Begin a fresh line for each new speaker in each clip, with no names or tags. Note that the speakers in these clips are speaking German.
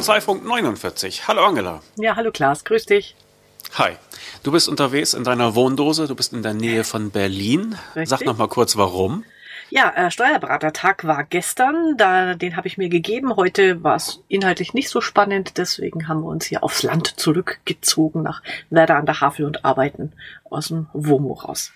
Kanzleifunk 49. Hallo Angela.
Ja, hallo Klaas, grüß dich.
Hi. Du bist unterwegs in deiner Wohndose, du bist in der Nähe von Berlin. Richtig? Sag noch mal kurz warum.
Ja, äh, Steuerberatertag war gestern, da, den habe ich mir gegeben. Heute war es inhaltlich nicht so spannend, deswegen haben wir uns hier aufs Land zurückgezogen nach Werder an der Havel und arbeiten aus dem WOMO raus.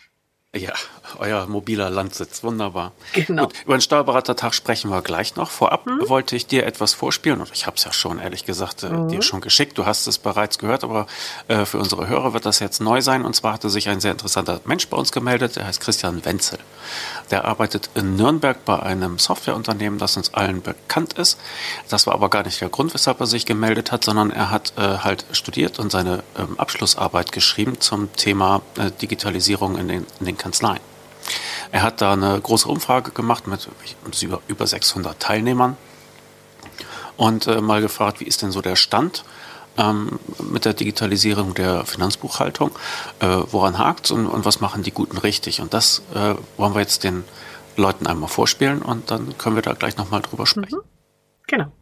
Ja, euer mobiler Landsitz, wunderbar.
Genau.
Gut, über den Steuerberatertag sprechen wir gleich noch. Vorab hm? wollte ich dir etwas vorspielen und ich habe es ja schon, ehrlich gesagt, äh, mhm. dir schon geschickt. Du hast es bereits gehört, aber äh, für unsere Hörer wird das jetzt neu sein. Und zwar hatte sich ein sehr interessanter Mensch bei uns gemeldet, der heißt Christian Wenzel. Der arbeitet in Nürnberg bei einem Softwareunternehmen, das uns allen bekannt ist. Das war aber gar nicht der Grund, weshalb er sich gemeldet hat, sondern er hat äh, halt studiert und seine ähm, Abschlussarbeit geschrieben zum Thema äh, Digitalisierung in den, in den Kanzleien. Er hat da eine große Umfrage gemacht mit über 600 Teilnehmern und äh, mal gefragt, wie ist denn so der Stand ähm, mit der Digitalisierung der Finanzbuchhaltung, äh, woran hakt und, und, was machen die Guten richtig. Und das äh, wollen wir jetzt den Leuten einmal vorspielen und dann können wir da gleich nochmal drüber sprechen. Mhm.
Genau.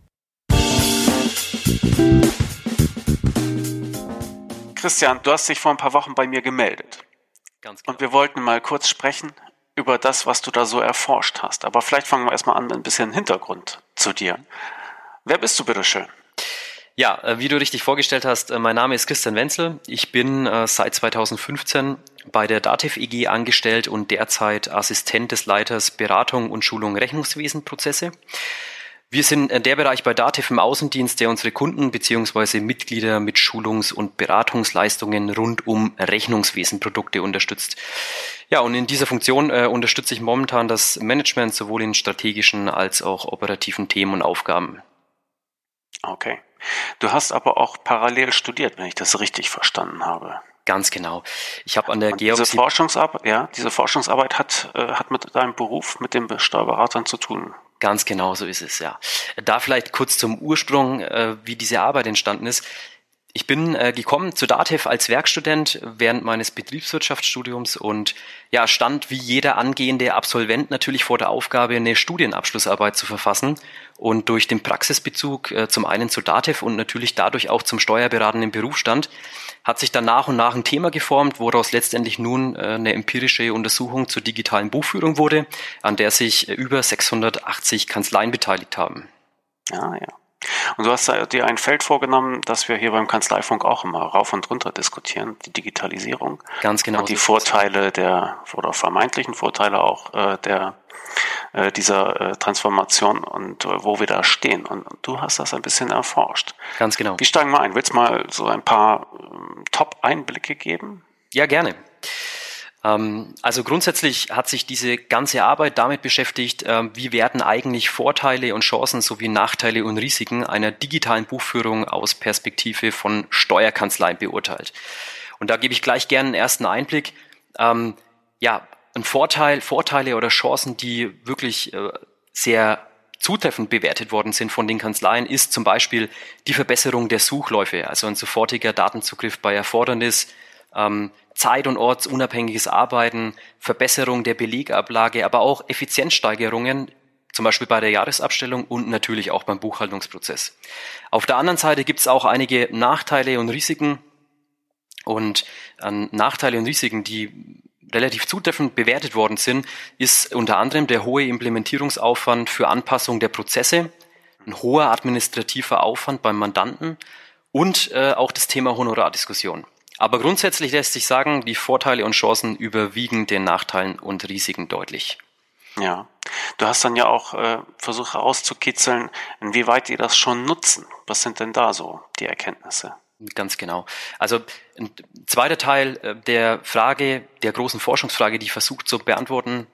Christian, du hast dich vor ein paar Wochen bei mir gemeldet. Ganz genau. Und wir wollten mal kurz sprechen über das, was du da so erforscht hast. Aber vielleicht fangen wir erstmal an mit ein bisschen Hintergrund zu dir. Wer bist du, bitteschön?
Ja, äh, wie du richtig vorgestellt hast, äh, mein Name ist Christian Wenzel. Ich bin äh, seit 2015 bei der Dativ EG angestellt und derzeit Assistent des Leiters Beratung und Schulung Rechnungswesenprozesse. Wir sind der Bereich bei Dativ im Außendienst, der unsere Kunden bzw. Mitglieder mit Schulungs- und Beratungsleistungen rund um Rechnungswesenprodukte unterstützt. Ja, und in dieser Funktion äh, unterstütze ich momentan das Management sowohl in strategischen als auch operativen Themen und Aufgaben.
Okay. Du hast aber auch parallel studiert, wenn ich das richtig verstanden habe.
Ganz genau. Ich habe an der
Geopsie diese Forschungsarbeit, ja, diese Forschungsarbeit hat äh, hat mit deinem Beruf, mit den Steuerberatern zu tun.
Ganz genau so ist es, ja. Da vielleicht kurz zum Ursprung, äh, wie diese Arbeit entstanden ist. Ich bin äh, gekommen zu DATEV als Werkstudent während meines Betriebswirtschaftsstudiums und ja, stand wie jeder angehende Absolvent natürlich vor der Aufgabe, eine Studienabschlussarbeit zu verfassen. Und durch den Praxisbezug äh, zum einen zu DATEV und natürlich dadurch auch zum steuerberatenden Berufsstand hat sich dann nach und nach ein Thema geformt, woraus letztendlich nun äh, eine empirische Untersuchung zur digitalen Buchführung wurde, an der sich äh, über 680 Kanzleien beteiligt haben.
Ja, ja. Und du hast dir ein Feld vorgenommen, das wir hier beim Kanzleifunk auch immer rauf und runter diskutieren, die Digitalisierung.
Ganz genau.
Und die Vorteile der, oder vermeintlichen Vorteile auch äh, der äh, dieser äh, Transformation und äh, wo wir da stehen. Und, und, du hast das ein bisschen erforscht.
Ganz genau.
Wie steigen wir ein? Willst du mal so ein paar ähm, Top-Einblicke geben?
Ja, gerne. Ähm, also grundsätzlich hat sich diese ganze Arbeit damit beschäftigt, ähm, wie werden eigentlich Vorteile und Chancen sowie Nachteile und Risiken einer digitalen Buchführung aus Perspektive von Steuerkanzleien beurteilt. Und da gebe ich gleich gerne einen ersten Einblick. Ähm, ja, ein Vorteil, Vorteile oder Chancen, die wirklich äh, sehr zutreffend bewertet worden sind von den Kanzleien, ist zum Beispiel die Verbesserung der Suchläufe, also ein sofortiger Datenzugriff bei Erfordernis, ähm, zeit- und ortsunabhängiges Arbeiten, Verbesserung der Belegablage, aber auch Effizienzsteigerungen, zum Beispiel bei der Jahresabstellung und natürlich auch beim Buchhaltungsprozess. Auf der anderen Seite gibt es auch einige Nachteile und Risiken. Und an Nachteile und Risiken, die relativ zutreffend bewertet worden sind, ist unter anderem der hohe Implementierungsaufwand für Anpassung der Prozesse, ein hoher administrativer Aufwand beim Mandanten und äh, auch das Thema Honorardiskussion. Aber grundsätzlich lässt sich sagen, die Vorteile und Chancen überwiegen den Nachteilen und Risiken deutlich.
Ja, du hast dann ja auch äh, versucht herauszukitzeln, inwieweit die das schon nutzen. Was sind denn da so die Erkenntnisse?
Ganz genau. Also ein zweiter Teil äh, der Frage, der großen Forschungsfrage, die ich versucht zu beantworten,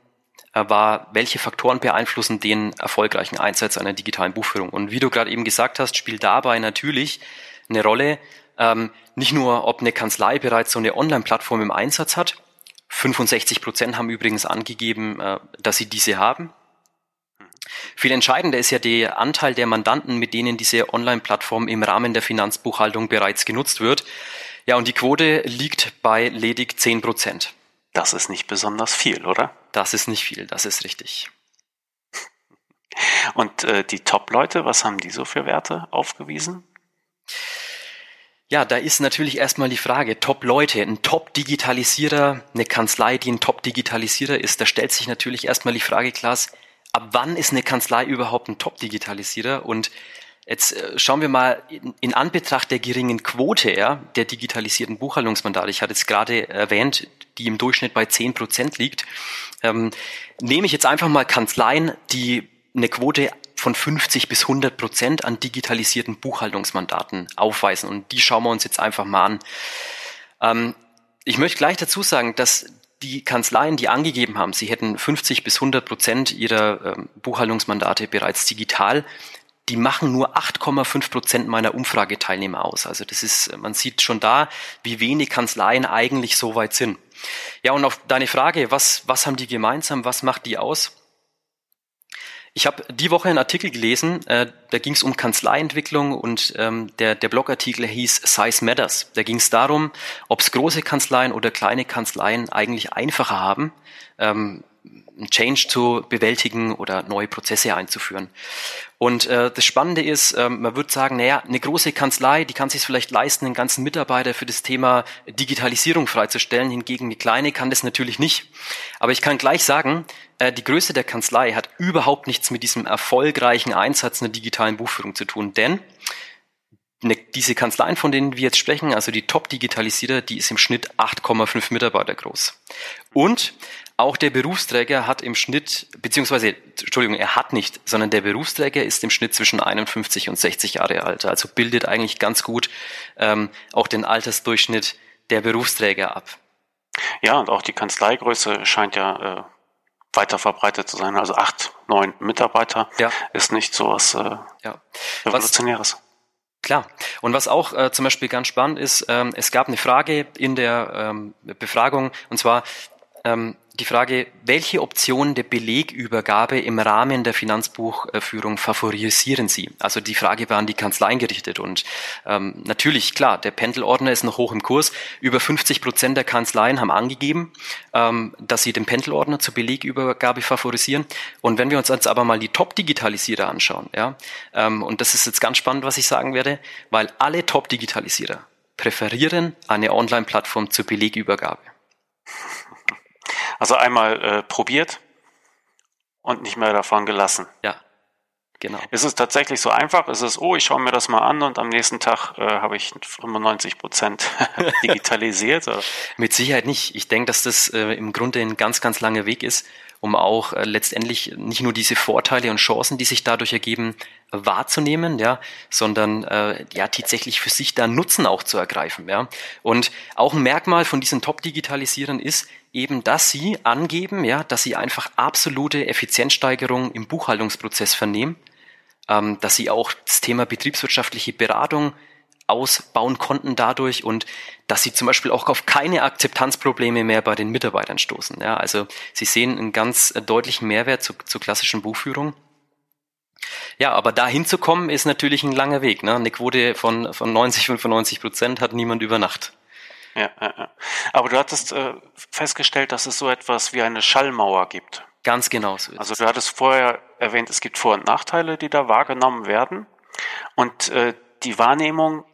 äh, war, welche Faktoren beeinflussen den erfolgreichen Einsatz einer digitalen Buchführung? Und wie du gerade eben gesagt hast, spielt dabei natürlich eine Rolle, ähm, nicht nur, ob eine Kanzlei bereits so eine Online-Plattform im Einsatz hat. 65 Prozent haben übrigens angegeben, äh, dass sie diese haben. Viel entscheidender ist ja der Anteil der Mandanten, mit denen diese Online-Plattform im Rahmen der Finanzbuchhaltung bereits genutzt wird. Ja, und die Quote liegt bei ledig 10 Prozent.
Das ist nicht besonders viel, oder?
Das ist nicht viel, das ist richtig.
Und äh, die Top-Leute, was haben die so für Werte aufgewiesen?
Ja, da ist natürlich erstmal die Frage, Top-Leute, ein Top-Digitalisierer, eine Kanzlei, die ein Top-Digitalisierer ist, da stellt sich natürlich erstmal die Frage, Klaas, ab wann ist eine Kanzlei überhaupt ein Top-Digitalisierer? Und jetzt äh, schauen wir mal in, in, Anbetracht der geringen Quote ja, der digitalisierten Buchhaltungsmandate, ich hatte es gerade erwähnt, die im Durchschnitt bei zehn Prozent liegt, ähm, nehme ich jetzt einfach mal Kanzleien, die eine Quote von 50 bis 100 Prozent an digitalisierten Buchhaltungsmandaten aufweisen. Und die schauen wir uns jetzt einfach mal an. Ähm, ich möchte gleich dazu sagen, dass die Kanzleien, die angegeben haben, sie hätten 50 bis 100 Prozent ihrer ähm, Buchhaltungsmandate bereits digital, die machen nur 8,5 Prozent meiner Umfrageteilnehmer aus. Also das ist, man sieht schon da, wie wenig Kanzleien eigentlich so weit sind. Ja, und auf deine Frage, was, was haben die gemeinsam, was macht die aus? Ich habe die Woche einen Artikel gelesen, äh, da ging es um Kanzleientwicklung und ähm, der, der Blogartikel hieß Size Matters. Da ging es darum, ob es große Kanzleien oder kleine Kanzleien eigentlich einfacher haben, ähm, einen Change zu bewältigen oder neue Prozesse einzuführen. Und äh, das Spannende ist, äh, man würde sagen, naja, eine große Kanzlei, die kann sich vielleicht leisten, einen ganzen Mitarbeiter für das Thema Digitalisierung freizustellen. Hingegen eine kleine kann das natürlich nicht. Aber ich kann gleich sagen, äh, die Größe der Kanzlei hat überhaupt nichts mit diesem erfolgreichen Einsatz einer digitalen Buchführung zu tun. Denn eine, diese Kanzleien, von denen wir jetzt sprechen, also die Top-Digitalisierer, die ist im Schnitt 8,5 Mitarbeiter groß. Und auch der Berufsträger hat im Schnitt, beziehungsweise, Entschuldigung, er hat nicht, sondern der Berufsträger ist im Schnitt zwischen 51 und 60 Jahre alt. Also bildet eigentlich ganz gut ähm, auch den Altersdurchschnitt der Berufsträger ab.
Ja, und auch die Kanzleigröße scheint ja äh, weiter verbreitet zu sein. Also acht, neun Mitarbeiter ja. ist nicht so was äh, ja. Revolutionäres.
Was, Klar. Und was auch äh, zum Beispiel ganz spannend ist, ähm, es gab eine Frage in der ähm, Befragung, und zwar, ähm, die Frage, welche Optionen der Belegübergabe im Rahmen der Finanzbuchführung favorisieren Sie? Also die Frage war an die Kanzleien gerichtet und ähm, natürlich, klar, der Pendelordner ist noch hoch im Kurs. Über 50 Prozent der Kanzleien haben angegeben, ähm, dass sie den Pendelordner zur Belegübergabe favorisieren. Und wenn wir uns jetzt aber mal die Top-Digitalisierer anschauen, ja, ähm, und das ist jetzt ganz spannend, was ich sagen werde, weil alle Top-Digitalisierer präferieren eine Online-Plattform zur Belegübergabe.
Also einmal äh, probiert und nicht mehr davon gelassen.
Ja, genau.
Ist es tatsächlich so einfach? Ist es, oh, ich schaue mir das mal an und am nächsten Tag äh, habe ich 95 Prozent digitalisiert?
Mit Sicherheit nicht. Ich denke, dass das äh, im Grunde ein ganz, ganz langer Weg ist, um auch äh, letztendlich nicht nur diese Vorteile und Chancen, die sich dadurch ergeben, wahrzunehmen, ja, sondern äh, ja tatsächlich für sich da Nutzen auch zu ergreifen, ja. Und auch ein Merkmal von diesen Top-Digitalisierern ist, eben, dass sie angeben, ja, dass sie einfach absolute Effizienzsteigerung im Buchhaltungsprozess vernehmen, ähm, dass sie auch das Thema betriebswirtschaftliche Beratung ausbauen konnten dadurch und dass sie zum Beispiel auch auf keine Akzeptanzprobleme mehr bei den Mitarbeitern stoßen. Ja, also sie sehen einen ganz deutlichen Mehrwert zu, zur klassischen Buchführung. Ja, aber da hinzukommen ist natürlich ein langer Weg. Ne? Eine Quote von, von 90, 95 Prozent hat niemand über Nacht.
Ja, ja, ja. Aber du hattest äh, festgestellt, dass es so etwas wie eine Schallmauer gibt.
Ganz genau so.
Also du hattest vorher erwähnt, es gibt Vor- und Nachteile, die da wahrgenommen werden. Und äh, die Wahrnehmung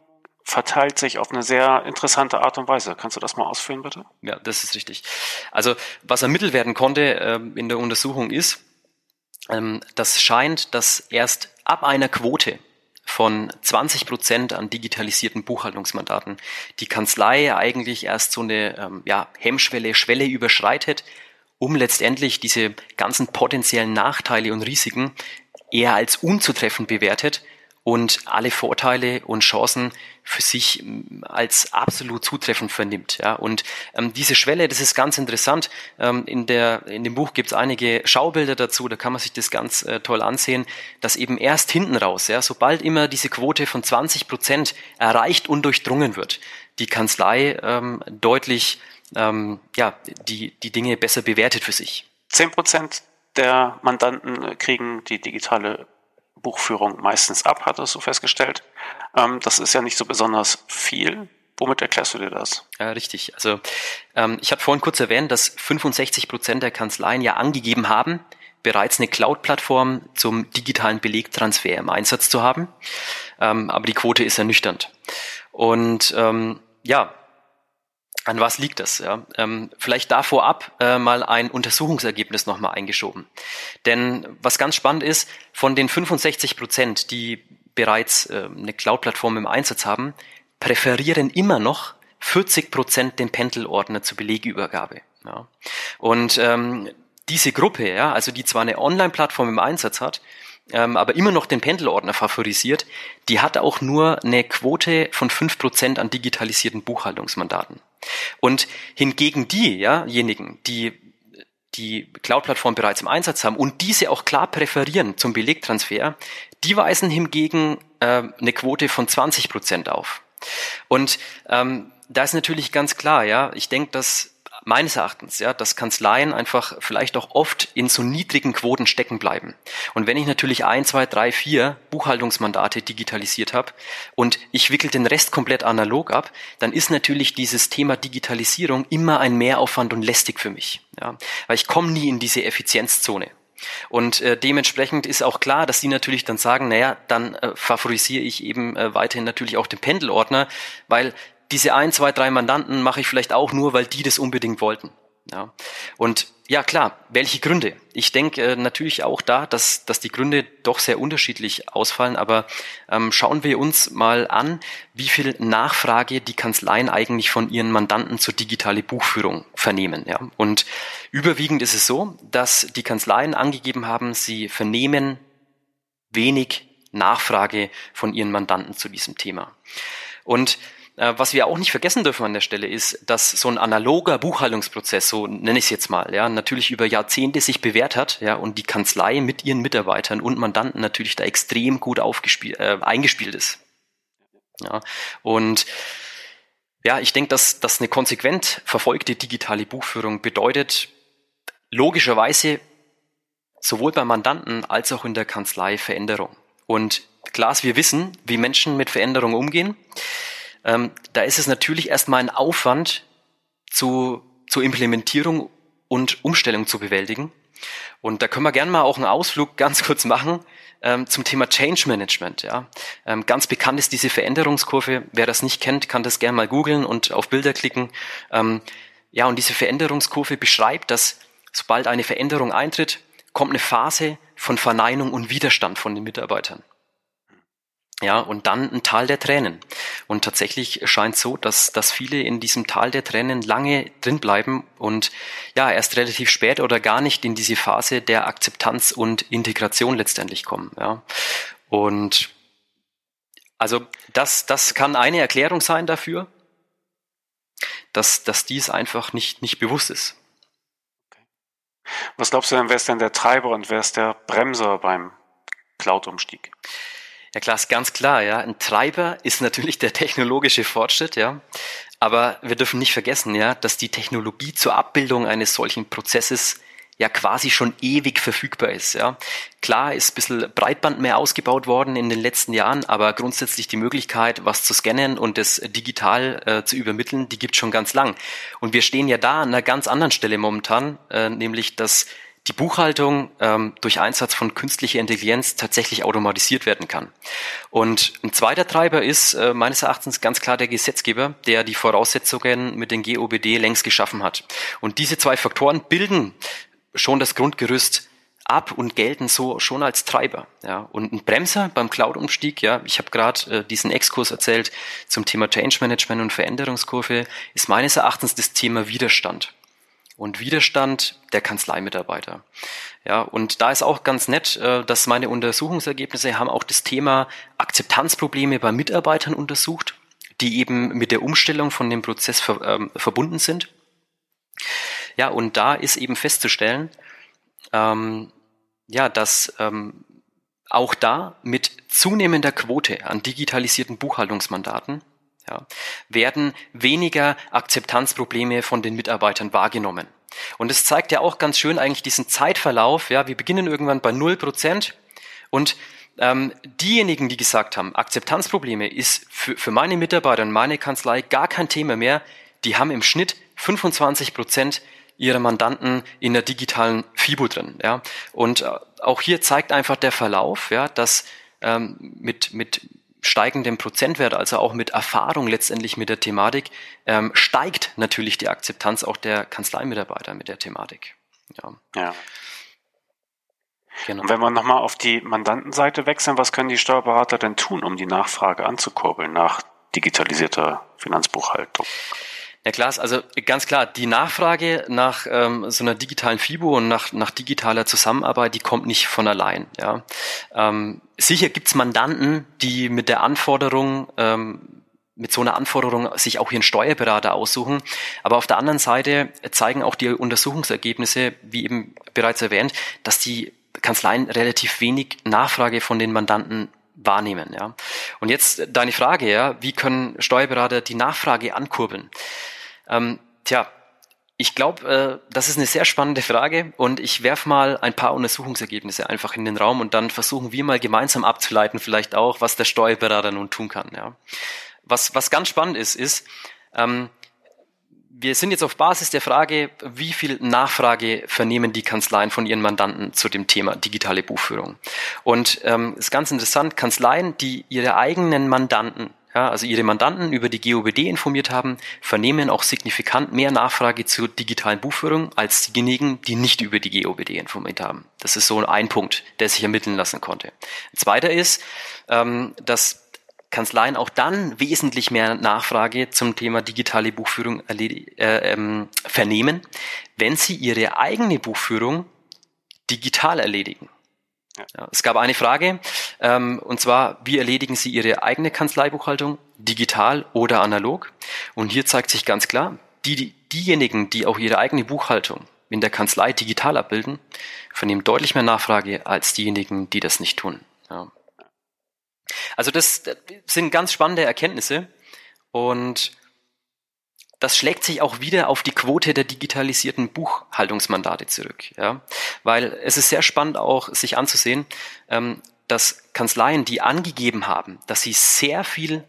verteilt sich auf eine sehr interessante Art und Weise. Kannst du das mal ausführen, bitte?
Ja, das ist richtig. Also was ermittelt werden konnte ähm, in der Untersuchung ist, ähm, das scheint, dass erst ab einer Quote von 20 Prozent an digitalisierten Buchhaltungsmandaten die Kanzlei eigentlich erst so eine ähm, ja, Hemmschwelle, Schwelle überschreitet, um letztendlich diese ganzen potenziellen Nachteile und Risiken eher als unzutreffend bewertet und alle Vorteile und Chancen für sich ähm, als absolut zutreffend vernimmt. Ja, und ähm, diese Schwelle, das ist ganz interessant. Ähm, in, der, in dem Buch gibt es einige Schaubilder dazu, da kann man sich das ganz äh, toll ansehen, dass eben erst hinten raus, ja, sobald immer diese Quote von 20 Prozent erreicht und durchdrungen wird, die Kanzlei ähm, deutlich ähm, ja, die, die Dinge besser bewertet für sich.
10 Prozent der Mandanten kriegen die digitale Buchführung meistens ab, hattest du festgestellt. Ähm, das ist ja nicht so besonders viel. Womit erklärst du dir das?
Ja, richtig. Also ähm, ich habe vorhin kurz erwähnt, dass 65 Prozent der Kanzleien ja angegeben haben, bereits eine Cloud-Plattform zum digitalen Belegtransfer im Einsatz zu haben. Ähm, aber die Quote ist ernüchternd. Und ähm, ja, an was liegt das? Ja? Ähm, vielleicht da vorab äh, mal ein Untersuchungsergebnis nochmal eingeschoben. Denn was ganz spannend ist, von den 65 Prozent, die bereits äh, eine Cloud-Plattform im Einsatz haben, präferieren immer noch 40 Prozent den Pendelordner zur Belegübergabe. Ja. Und ähm, diese Gruppe, ja, also die zwar eine Online-Plattform im Einsatz hat, ähm, aber immer noch den Pendelordner favorisiert, die hat auch nur eine Quote von fünf Prozent an digitalisierten Buchhaltungsmandaten. Und hingegen diejenigen, die die Cloud-Plattform bereits im Einsatz haben und diese auch klar präferieren zum Belegtransfer, die weisen hingegen äh, eine Quote von 20 Prozent auf. Und ähm, da ist natürlich ganz klar, ja, ich denke, dass meines Erachtens, ja, dass Kanzleien einfach vielleicht auch oft in so niedrigen Quoten stecken bleiben. Und wenn ich natürlich ein, zwei, drei, vier Buchhaltungsmandate digitalisiert habe und ich wickel den Rest komplett analog ab, dann ist natürlich dieses Thema Digitalisierung immer ein Mehraufwand und lästig für mich. Ja, weil ich komme nie in diese Effizienzzone. Und äh, dementsprechend ist auch klar, dass die natürlich dann sagen, naja, dann äh, favorisiere ich eben äh, weiterhin natürlich auch den Pendelordner, weil diese ein, zwei, drei Mandanten mache ich vielleicht auch nur, weil die das unbedingt wollten. Ja. Und ja, klar, welche Gründe? Ich denke äh, natürlich auch da, dass, dass die Gründe doch sehr unterschiedlich ausfallen, aber ähm, schauen wir uns mal an, wie viel Nachfrage die Kanzleien eigentlich von ihren Mandanten zur digitale Buchführung vernehmen. Ja. Und überwiegend ist es so, dass die Kanzleien angegeben haben, sie vernehmen wenig Nachfrage von ihren Mandanten zu diesem Thema. Und was wir auch nicht vergessen dürfen an der Stelle ist, dass so ein analoger Buchhaltungsprozess, so nenne ich es jetzt mal, ja, natürlich über Jahrzehnte sich bewährt hat, ja, und die Kanzlei mit ihren Mitarbeitern und Mandanten natürlich da extrem gut aufgespielt, äh, eingespielt ist. Ja, und ja, ich denke, dass, dass eine konsequent verfolgte digitale Buchführung bedeutet, logischerweise sowohl beim Mandanten als auch in der Kanzlei Veränderung. Und klar, wir wissen, wie Menschen mit Veränderungen umgehen ähm, da ist es natürlich erstmal ein Aufwand zu, zur Implementierung und Umstellung zu bewältigen. Und da können wir gerne mal auch einen Ausflug ganz kurz machen ähm, zum Thema Change Management. Ja. Ähm, ganz bekannt ist diese Veränderungskurve. Wer das nicht kennt, kann das gerne mal googeln und auf Bilder klicken. Ähm, ja, und diese Veränderungskurve beschreibt, dass sobald eine Veränderung eintritt, kommt eine Phase von Verneinung und Widerstand von den Mitarbeitern. Ja, und dann ein Tal der Tränen. Und tatsächlich scheint so, dass, dass viele in diesem Tal der Tränen lange drin bleiben und ja, erst relativ spät oder gar nicht in diese Phase der Akzeptanz und Integration letztendlich kommen. Ja. Und also das, das kann eine Erklärung sein dafür, dass, dass dies einfach nicht, nicht bewusst ist.
Was glaubst du denn, wer ist denn der Treiber und wer ist der Bremser beim Cloud-Umstieg?
Ja klar, ist ganz klar, ja. Ein Treiber ist natürlich der technologische Fortschritt, ja. Aber wir dürfen nicht vergessen, ja, dass die Technologie zur Abbildung eines solchen Prozesses ja quasi schon ewig verfügbar ist. Ja. Klar ist ein bisschen Breitband mehr ausgebaut worden in den letzten Jahren, aber grundsätzlich die Möglichkeit, was zu scannen und das digital äh, zu übermitteln, die gibt schon ganz lang. Und wir stehen ja da an einer ganz anderen Stelle momentan, äh, nämlich dass die Buchhaltung ähm, durch Einsatz von künstlicher Intelligenz tatsächlich automatisiert werden kann. Und ein zweiter Treiber ist äh, meines Erachtens ganz klar der Gesetzgeber, der die Voraussetzungen mit den GOBD längst geschaffen hat. Und diese zwei Faktoren bilden schon das Grundgerüst ab und gelten so schon als Treiber. Ja. Und ein Bremser beim Cloud-Umstieg, ja, ich habe gerade äh, diesen Exkurs erzählt zum Thema Change Management und Veränderungskurve, ist meines Erachtens das Thema Widerstand und Widerstand der Kanzleimitarbeiter. Ja, und da ist auch ganz nett, äh, dass meine Untersuchungsergebnisse haben auch das Thema Akzeptanzprobleme bei Mitarbeitern untersucht, die eben mit der Umstellung von dem Prozess ver, ähm, verbunden sind. Ja, und da ist eben festzustellen, ähm, ja, dass ähm, auch da mit zunehmender Quote an digitalisierten Buchhaltungsmandaten ja, werden weniger Akzeptanzprobleme von den Mitarbeitern wahrgenommen. Und es zeigt ja auch ganz schön eigentlich diesen Zeitverlauf. Ja, wir beginnen irgendwann bei null Prozent und ähm, diejenigen, die gesagt haben, Akzeptanzprobleme ist für, für meine Mitarbeiter und meine Kanzlei gar kein Thema mehr, die haben im Schnitt 25 Prozent ihrer Mandanten in der digitalen FIBO drin. Ja? Und äh, auch hier zeigt einfach der Verlauf, ja, dass ähm, mit, mit steigendem Prozentwert, also auch mit Erfahrung letztendlich mit der Thematik, ähm, steigt natürlich die Akzeptanz auch der Kanzleimitarbeiter mit der Thematik. Ja. ja.
Genau. Und wenn wir nochmal auf die Mandantenseite wechseln, was können die Steuerberater denn tun, um die Nachfrage anzukurbeln nach digitalisierter Finanzbuchhaltung?
Ja klar, also ganz klar, die Nachfrage nach ähm, so einer digitalen FIBO und nach, nach digitaler Zusammenarbeit, die kommt nicht von allein. Ja. Ähm, sicher gibt's Mandanten, die mit der Anforderung ähm, mit so einer Anforderung sich auch ihren Steuerberater aussuchen. Aber auf der anderen Seite zeigen auch die Untersuchungsergebnisse, wie eben bereits erwähnt, dass die Kanzleien relativ wenig Nachfrage von den Mandanten wahrnehmen. Ja. Und jetzt deine Frage, ja, wie können Steuerberater die Nachfrage ankurbeln? Ähm, tja, ich glaube, äh, das ist eine sehr spannende Frage und ich werf mal ein paar Untersuchungsergebnisse einfach in den Raum und dann versuchen wir mal gemeinsam abzuleiten, vielleicht auch, was der Steuerberater nun tun kann. Ja. Was, was ganz spannend ist, ist, ähm, wir sind jetzt auf Basis der Frage, wie viel Nachfrage vernehmen die Kanzleien von ihren Mandanten zu dem Thema digitale Buchführung. Und ähm, ist ganz interessant, Kanzleien, die ihre eigenen Mandanten ja, also ihre Mandanten über die GOBD informiert haben, vernehmen auch signifikant mehr Nachfrage zur digitalen Buchführung als diejenigen, die nicht über die GOBD informiert haben. Das ist so ein Punkt, der sich ermitteln lassen konnte. Ein zweiter ist, ähm, dass Kanzleien auch dann wesentlich mehr Nachfrage zum Thema digitale Buchführung äh, ähm, vernehmen, wenn sie ihre eigene Buchführung digital erledigen. Ja. es gab eine Frage, ähm, und zwar, wie erledigen Sie Ihre eigene Kanzleibuchhaltung, digital oder analog? Und hier zeigt sich ganz klar, die, die, diejenigen, die auch ihre eigene Buchhaltung in der Kanzlei digital abbilden, vernehmen deutlich mehr Nachfrage als diejenigen, die das nicht tun. Ja. Also das, das sind ganz spannende Erkenntnisse und das schlägt sich auch wieder auf die Quote der digitalisierten Buchhaltungsmandate zurück. Ja? Weil es ist sehr spannend auch, sich anzusehen, ähm, dass Kanzleien, die angegeben haben, dass sie sehr viel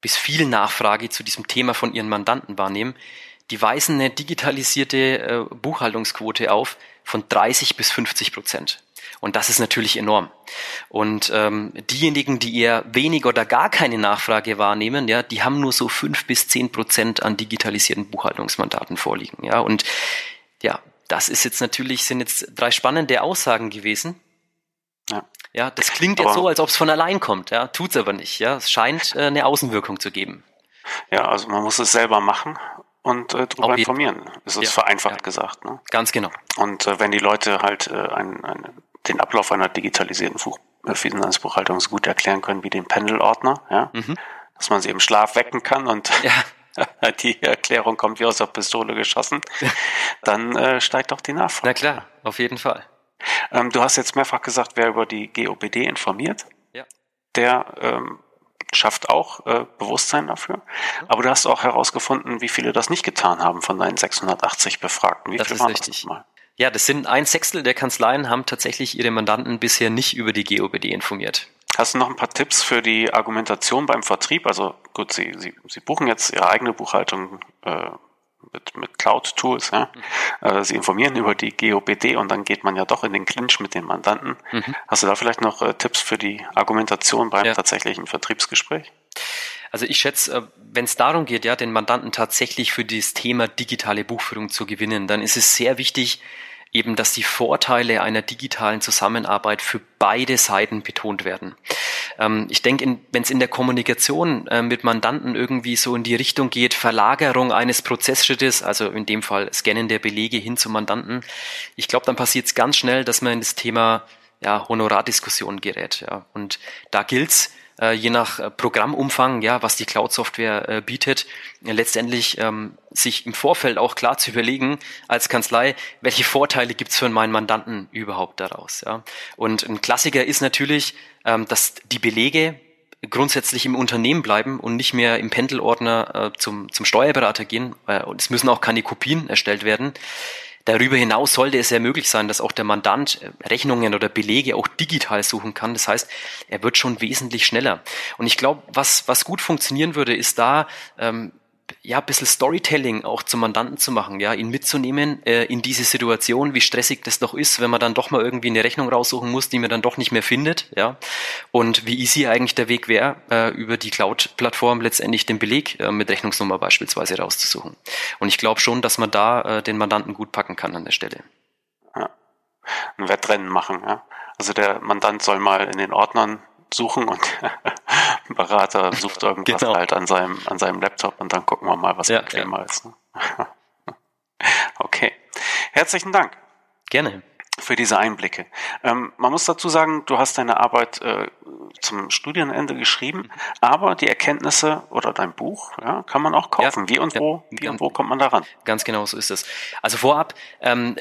bis viel Nachfrage zu diesem Thema von ihren Mandanten wahrnehmen, die weisen eine digitalisierte äh, Buchhaltungsquote auf von 30 bis 50 Prozent. Und das ist natürlich enorm. Und ähm, diejenigen, die eher wenig oder gar keine Nachfrage wahrnehmen, ja, die haben nur so fünf bis zehn Prozent an digitalisierten Buchhaltungsmandaten vorliegen. Ja, und ja, das ist jetzt natürlich, sind jetzt drei spannende Aussagen gewesen. Ja. Ja, das klingt aber jetzt so, als ob es von allein kommt. Ja, tut's aber nicht. Ja, es scheint äh, eine Außenwirkung zu geben.
Ja, also man muss es selber machen und äh, darüber informieren. Das ist ja, vereinfacht ja. gesagt. Ne?
Ganz genau.
Und äh, wenn die Leute halt äh, ein, ein, den Ablauf einer digitalisierten Buch, äh, Finanzbuchhaltung so gut erklären können wie den Pendelordner, ja, mhm. dass man sie im Schlaf wecken kann und ja. die Erklärung kommt wie aus der Pistole geschossen, dann äh, steigt doch die Nachfrage.
Na klar, auf jeden Fall.
Ähm, du hast jetzt mehrfach gesagt, wer über die GOBD informiert, ja. der ähm, schafft auch äh, Bewusstsein dafür. Mhm. Aber du hast auch herausgefunden, wie viele das nicht getan haben von deinen 680 Befragten. Wie
das viele waren richtig. das mal? Ja, das sind ein Sechstel der Kanzleien haben tatsächlich ihre Mandanten bisher nicht über die GOBD informiert.
Hast du noch ein paar Tipps für die Argumentation beim Vertrieb? Also gut, Sie, Sie, Sie buchen jetzt Ihre eigene Buchhaltung äh, mit, mit Cloud-Tools. Ja? Mhm. Äh, Sie informieren über die GOBD und dann geht man ja doch in den Clinch mit den Mandanten. Mhm. Hast du da vielleicht noch äh, Tipps für die Argumentation beim ja. tatsächlichen Vertriebsgespräch?
Also ich schätze, äh, wenn es darum geht, ja, den Mandanten tatsächlich für das Thema digitale Buchführung zu gewinnen, dann ist es sehr wichtig, eben, dass die Vorteile einer digitalen Zusammenarbeit für beide Seiten betont werden. Ähm, ich denke, wenn es in der Kommunikation äh, mit Mandanten irgendwie so in die Richtung geht, Verlagerung eines Prozessschrittes, also in dem Fall Scannen der Belege hin zum Mandanten, ich glaube, dann passiert es ganz schnell, dass man in das Thema ja, Honorardiskussion gerät. Ja. Und da gilt's äh, je nach äh, Programmumfang, ja, was die Cloud-Software äh, bietet, äh, letztendlich ähm, sich im Vorfeld auch klar zu überlegen als Kanzlei, welche Vorteile gibt's für meinen Mandanten überhaupt daraus. Ja. Und ein Klassiker ist natürlich, ähm, dass die Belege grundsätzlich im Unternehmen bleiben und nicht mehr im Pendelordner äh, zum, zum Steuerberater gehen. Äh, und es müssen auch keine Kopien erstellt werden. Darüber hinaus sollte es ja möglich sein, dass auch der Mandant äh, Rechnungen oder Belege auch digital suchen kann. Das heißt, er wird schon wesentlich schneller. Und ich glaube, was, was gut funktionieren würde, ist da ähm, ja, ein bisschen Storytelling auch zum Mandanten zu machen, ja, ihn mitzunehmen äh, in diese Situation, wie stressig das doch ist, wenn man dann doch mal irgendwie eine Rechnung raussuchen muss, die man dann doch nicht mehr findet, ja, und wie easy eigentlich der Weg wäre, äh, über die Cloud-Plattform letztendlich den Beleg äh, mit Rechnungsnummer beispielsweise rauszusuchen. Und ich glaube schon, dass man da äh, den Mandanten gut packen kann an der Stelle.
Ja. Ein Wettrennen machen, ja. Also der Mandant soll mal in den Ordnern suchen und ein Berater sucht irgendwas genau. halt an seinem, an seinem Laptop und dann gucken wir mal, was ja, bequemer ja. ist. Ne? okay. Herzlichen Dank.
Gerne.
Für diese Einblicke. Ähm, man muss dazu sagen, du hast deine Arbeit äh, zum Studienende geschrieben, aber die Erkenntnisse oder dein Buch ja, kann man auch kaufen. Ja, wie und wo, wie und wo kommt man daran?
Ganz genau so ist es. Also vorab, ähm,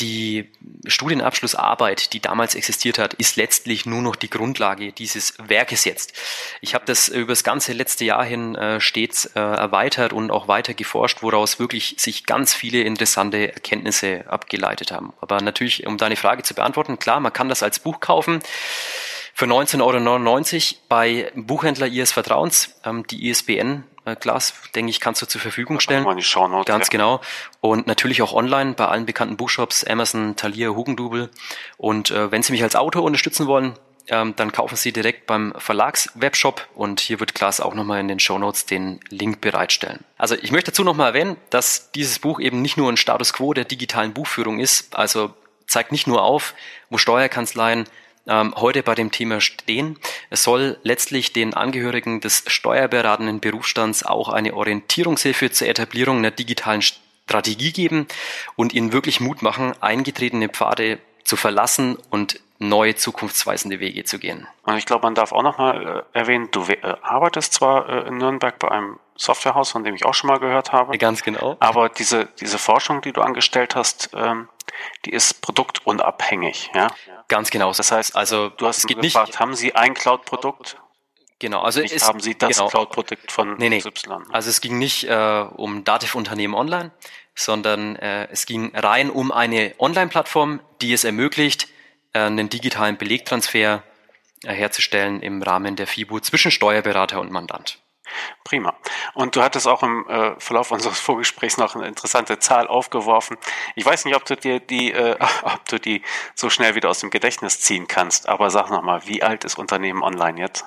die Studienabschlussarbeit, die damals existiert hat, ist letztlich nur noch die Grundlage dieses Werkes jetzt. Ich habe das über das ganze letzte Jahr hin äh, stets äh, erweitert und auch weiter geforscht, woraus wirklich sich ganz viele interessante Erkenntnisse abgeleitet haben. Aber natürlich, um deine Frage zu beantworten, klar, man kann das als Buch kaufen für 19,99 Euro bei Buchhändler Ihres Vertrauens. Ähm, die ISBN äh, Glas, denke ich, kannst du zur Verfügung stellen.
Mal die Shownotes,
Ganz ja. genau. Und natürlich auch online bei allen bekannten Buchshops, Amazon, Thalia, Hugendubel. Und äh, wenn Sie mich als Autor unterstützen wollen, ähm, dann kaufen Sie direkt beim Verlagswebshop und hier wird Glas auch nochmal in den Shownotes den Link bereitstellen. Also ich möchte dazu nochmal erwähnen, dass dieses Buch eben nicht nur ein Status quo der digitalen Buchführung ist, also zeigt nicht nur auf, wo Steuerkanzleien ähm, heute bei dem Thema stehen. Es soll letztlich den Angehörigen des steuerberatenden Berufsstands auch eine Orientierungshilfe zur Etablierung einer digitalen Strategie geben und ihnen wirklich Mut machen, eingetretene Pfade zu verlassen und neue zukunftsweisende Wege zu gehen.
Und ich glaube, man darf auch nochmal äh, erwähnen, du äh, arbeitest zwar äh, in Nürnberg bei einem Softwarehaus, von dem ich auch schon mal gehört habe.
Ganz genau.
Aber diese, diese Forschung, die du angestellt hast, ähm, die ist produktunabhängig, ja?
Ganz genau.
Das heißt, also du hast es geht gefragt, nicht, haben Sie ein Cloud-Produkt?
Genau, also
nicht es, haben Sie das genau, Cloud-Produkt von
nee, nee. XY. Also es ging nicht äh, um Dativ-Unternehmen online, sondern äh, es ging rein um eine Online-Plattform, die es ermöglicht, äh, einen digitalen Belegtransfer äh, herzustellen im Rahmen der FIBU zwischen Steuerberater und Mandant.
Prima. Und du hattest auch im äh, Verlauf unseres Vorgesprächs noch eine interessante Zahl aufgeworfen. Ich weiß nicht, ob du dir die, äh, ob du die so schnell wieder aus dem Gedächtnis ziehen kannst, aber sag nochmal, wie alt ist Unternehmen online jetzt?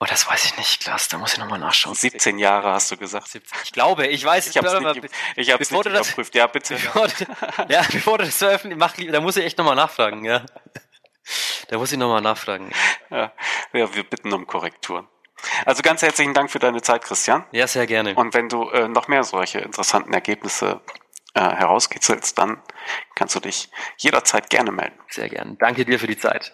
Oh, das weiß ich nicht, Klaas, da muss ich nochmal nachschauen.
17 Jahre hast du gesagt.
Ich glaube, ich weiß,
ich habe es nicht, ich hab's nicht das, überprüft. Ja, bitte.
Bevor, ja, bevor du das veröffentlicht, mach, da muss ich echt nochmal nachfragen, ja. Da muss ich nochmal nachfragen.
Ja, wir bitten um Korrekturen. Also ganz herzlichen Dank für deine Zeit, Christian.
Ja, sehr gerne.
Und wenn du äh, noch mehr solche interessanten Ergebnisse äh, herauskitzelst, dann kannst du dich jederzeit gerne melden.
Sehr gerne. Danke dir für die Zeit.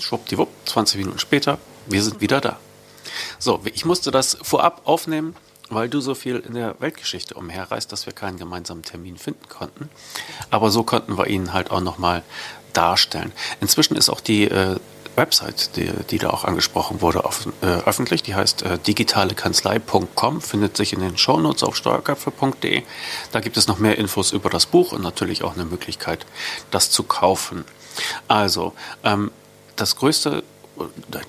Schwuppdiwupp, 20 Minuten später, wir sind wieder da. So, ich musste das vorab aufnehmen, weil du so viel in der Weltgeschichte umherreist, dass wir keinen gemeinsamen Termin finden konnten. Aber so konnten wir ihn halt auch nochmal darstellen. Inzwischen ist auch die äh, Website, die, die da auch angesprochen wurde, auf, äh, öffentlich. Die heißt äh, digitalekanzlei.com, findet sich in den Shownotes auf steuerköpfe.de. Da gibt es noch mehr Infos über das Buch und natürlich auch eine Möglichkeit, das zu kaufen. Also, ähm, das größte,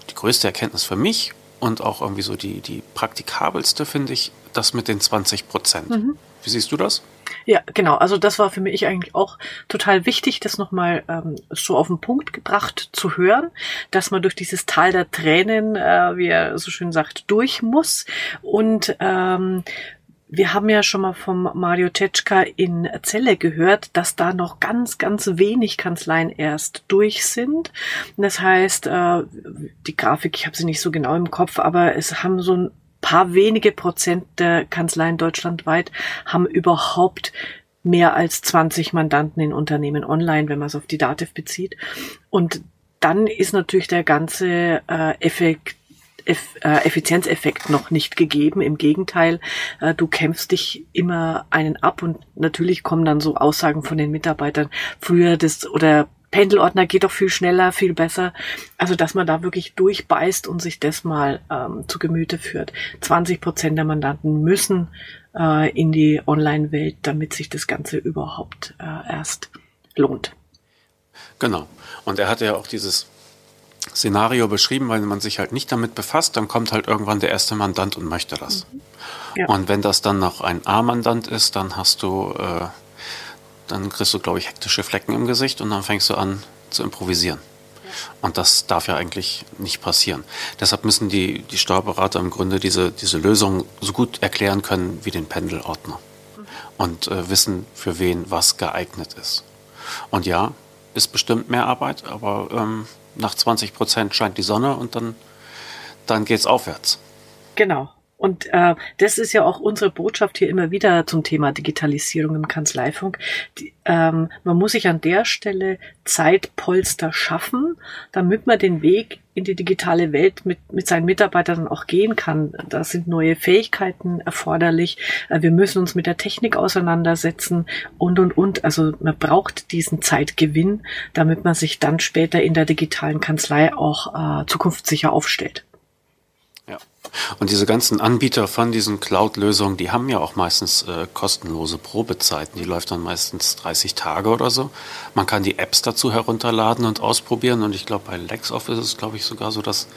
die größte Erkenntnis für mich und auch irgendwie so die, die praktikabelste finde ich das mit den 20 Prozent. Mhm. Wie siehst du das?
Ja, genau. Also das war für mich eigentlich auch total wichtig, das nochmal ähm, so auf den Punkt gebracht zu hören, dass man durch dieses Tal der Tränen, äh, wie er so schön sagt, durch muss. Und ähm, wir haben ja schon mal vom Mario Tetschka in Zelle gehört, dass da noch ganz, ganz wenig Kanzleien erst durch sind. Das heißt, äh, die Grafik, ich habe sie nicht so genau im Kopf, aber es haben so ein paar wenige Prozent der Kanzleien deutschlandweit haben überhaupt mehr als 20 Mandanten in Unternehmen online, wenn man es auf die Dativ bezieht. Und dann ist natürlich der ganze äh, Effekt Eff, äh, Effizienzeffekt noch nicht gegeben. Im Gegenteil, äh, du kämpfst dich immer einen ab und natürlich kommen dann so Aussagen von den Mitarbeitern, früher das oder Pendelordner geht doch viel schneller, viel besser. Also, dass man da wirklich durchbeißt und sich das mal ähm, zu Gemüte führt. 20 Prozent der Mandanten müssen äh, in die Online-Welt, damit sich das Ganze überhaupt äh, erst lohnt.
Genau. Und er hatte ja auch dieses Szenario beschrieben, weil man sich halt nicht damit befasst, dann kommt halt irgendwann der erste Mandant und möchte das. Mhm. Ja. Und wenn das dann noch ein A-Mandant ist, dann hast du, äh, dann kriegst du, glaube ich, hektische Flecken im Gesicht und dann fängst du an zu improvisieren. Und das darf ja eigentlich nicht passieren. Deshalb müssen die, die Steuerberater im Grunde diese, diese Lösung so gut erklären können wie den Pendelordner. Und äh, wissen, für wen was geeignet ist. Und ja, ist bestimmt mehr Arbeit, aber ähm, nach 20 Prozent scheint die Sonne und dann, dann es aufwärts.
Genau. Und äh, das ist ja auch unsere Botschaft hier immer wieder zum Thema Digitalisierung im Kanzleifunk. Die, ähm, man muss sich an der Stelle Zeitpolster schaffen, damit man den Weg in die digitale Welt mit, mit seinen Mitarbeitern auch gehen kann. Da sind neue Fähigkeiten erforderlich. Äh, wir müssen uns mit der Technik auseinandersetzen und, und, und. Also man braucht diesen Zeitgewinn, damit man sich dann später in der digitalen Kanzlei auch äh, zukunftssicher aufstellt.
Und diese ganzen Anbieter von diesen Cloud-Lösungen, die haben ja auch meistens äh, kostenlose Probezeiten. Die läuft dann meistens 30 Tage oder so. Man kann die Apps dazu herunterladen und ausprobieren. Und ich glaube, bei LexOffice ist es, glaube ich, sogar so, dass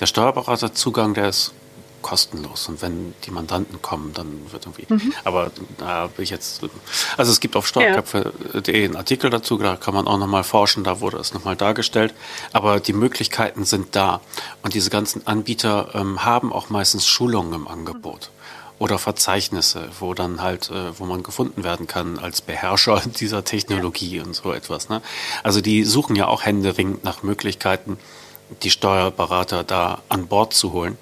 der Steuerberaterzugang, der ist kostenlos. Und wenn die Mandanten kommen, dann wird irgendwie. Mhm. Aber da bin ich jetzt. Also es gibt auf steuerköpfe.de einen Artikel dazu, da kann man auch nochmal forschen, da wurde es nochmal dargestellt. Aber die Möglichkeiten sind da. Und diese ganzen Anbieter ähm, haben auch meistens Schulungen im Angebot. Oder Verzeichnisse, wo dann halt, äh, wo man gefunden werden kann als Beherrscher dieser Technologie ja. und so etwas. Ne? Also die suchen ja auch händeringend nach Möglichkeiten, die Steuerberater da an Bord zu holen.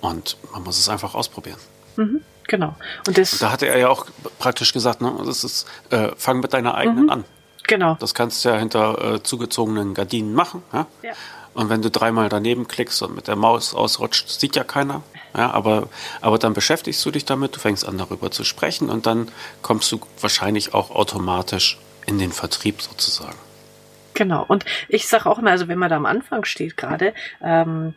Und man muss es einfach ausprobieren.
Mhm, genau.
Und, das, und da hatte er ja auch praktisch gesagt, ne, das ist, äh, fang mit deiner eigenen mhm, an.
Genau.
Das kannst du ja hinter äh, zugezogenen Gardinen machen. Ja? ja? Und wenn du dreimal daneben klickst und mit der Maus ausrutscht, sieht ja keiner. Ja, aber, aber dann beschäftigst du dich damit, du fängst an darüber zu sprechen und dann kommst du wahrscheinlich auch automatisch in den Vertrieb sozusagen.
Genau. Und ich sage auch immer, also wenn man da am Anfang steht gerade, ähm,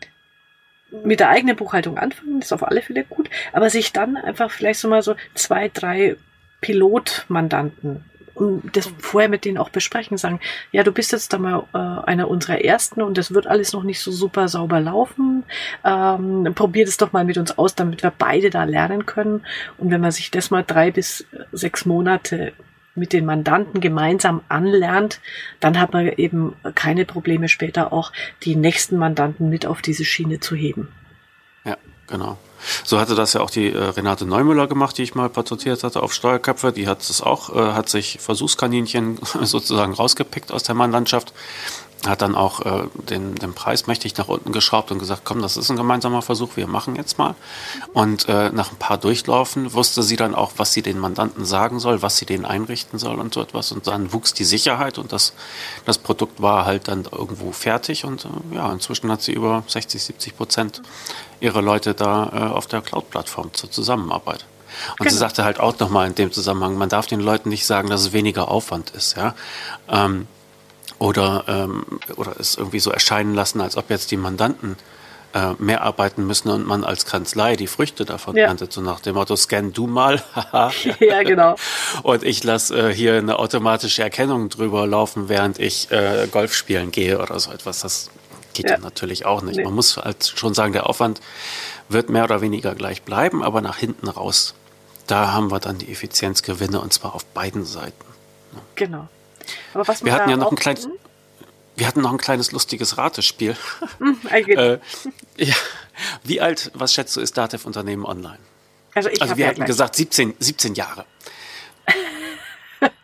mit der eigenen Buchhaltung anfangen, ist auf alle Fälle gut, aber sich dann einfach vielleicht so mal so zwei, drei Pilotmandanten und das vorher mit denen auch besprechen, sagen, ja, du bist jetzt da mal äh, einer unserer ersten und das wird alles noch nicht so super sauber laufen. Ähm, probier das doch mal mit uns aus, damit wir beide da lernen können. Und wenn man sich das mal drei bis sechs Monate mit den Mandanten gemeinsam anlernt, dann hat man eben keine Probleme später auch die nächsten Mandanten mit auf diese Schiene zu heben.
Ja, genau. So hatte das ja auch die äh, Renate Neumüller gemacht, die ich mal porträtiert hatte auf Steuerköpfe. Die hat es auch, äh, hat sich Versuchskaninchen sozusagen rausgepickt aus der Mannlandschaft hat dann auch äh, den, den Preis mächtig nach unten geschraubt und gesagt, komm, das ist ein gemeinsamer Versuch, wir machen jetzt mal. Und äh, nach ein paar Durchlaufen wusste sie dann auch, was sie den Mandanten sagen soll, was sie denen einrichten soll und so etwas. Und dann wuchs die Sicherheit und das, das Produkt war halt dann irgendwo fertig. Und äh, ja, inzwischen hat sie über 60, 70 Prozent ihrer Leute da äh, auf der Cloud-Plattform zur Zusammenarbeit. Und genau. sie sagte halt auch nochmal in dem Zusammenhang, man darf den Leuten nicht sagen, dass es weniger Aufwand ist. Ja? Ähm, oder, ähm, oder es irgendwie so erscheinen lassen, als ob jetzt die Mandanten äh, mehr arbeiten müssen und man als Kanzlei die Früchte davon ja. erntet, so nach dem Motto, scan du mal.
ja, genau.
Und ich lasse äh, hier eine automatische Erkennung drüber laufen, während ich äh, Golf spielen gehe oder so etwas. Das geht ja, ja natürlich auch nicht. Nee. Man muss halt schon sagen, der Aufwand wird mehr oder weniger gleich bleiben, aber nach hinten raus, da haben wir dann die Effizienzgewinne und zwar auf beiden Seiten.
Genau
wir hatten ja noch ein kleines, wir hatten noch ein kleines lustiges Ratespiel. Hm, äh, ja. Wie alt, was schätzt du, ist Datev Unternehmen online? Also, ich also wir ja hatten gesagt 17, 17 Jahre.